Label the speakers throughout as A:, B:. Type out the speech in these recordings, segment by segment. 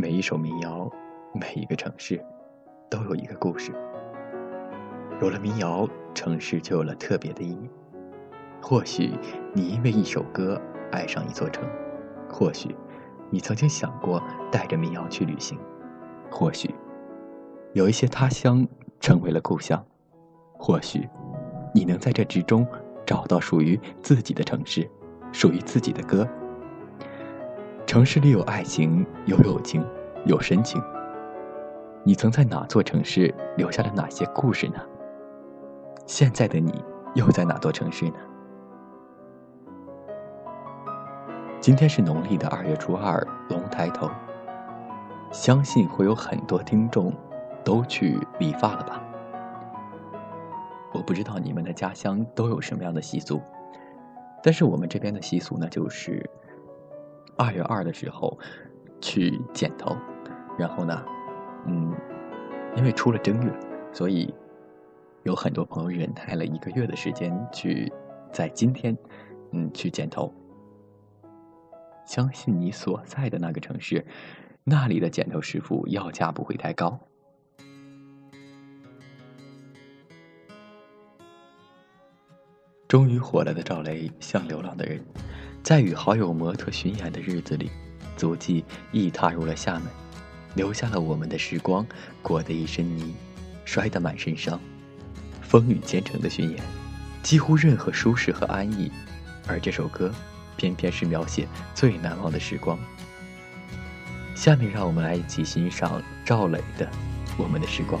A: 每一首民谣，每一个城市，都有一个故事。有了民谣，城市就有了特别的意义。或许你因为一首歌爱上一座城，或许你曾经想过带着民谣去旅行，或许有一些他乡成为了故乡，或许你能在这之中找到属于自己的城市，属于自己的歌。城市里有爱情，有友情，有深情。你曾在哪座城市留下了哪些故事呢？现在的你又在哪座城市呢？今天是农历的二月初二，龙抬头。相信会有很多听众都去理发了吧？我不知道你们的家乡都有什么样的习俗，但是我们这边的习俗呢，就是。二月二的时候，去剪头，然后呢，嗯，因为出了正月，所以有很多朋友忍耐了一个月的时间去在今天，嗯，去剪头。相信你所在的那个城市，那里的剪头师傅要价不会太高。终于火了的赵雷，像流浪的人。在与好友模特巡演的日子里，足迹亦踏入了厦门，留下了我们的时光，裹得一身泥，摔得满身伤。风雨兼程的巡演，几乎任何舒适和安逸，而这首歌，偏偏是描写最难忘的时光。下面让我们来一起欣赏赵磊的。我们的时光。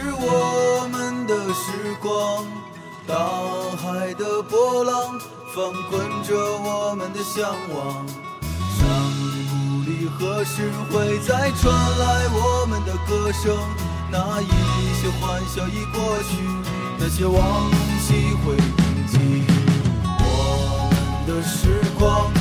B: 是我们的时光，大海的波浪翻滚着我们的向往，山谷里何时会再传来我们的歌声？那一些欢笑已过去，那些往昔会铭记，我们的时光。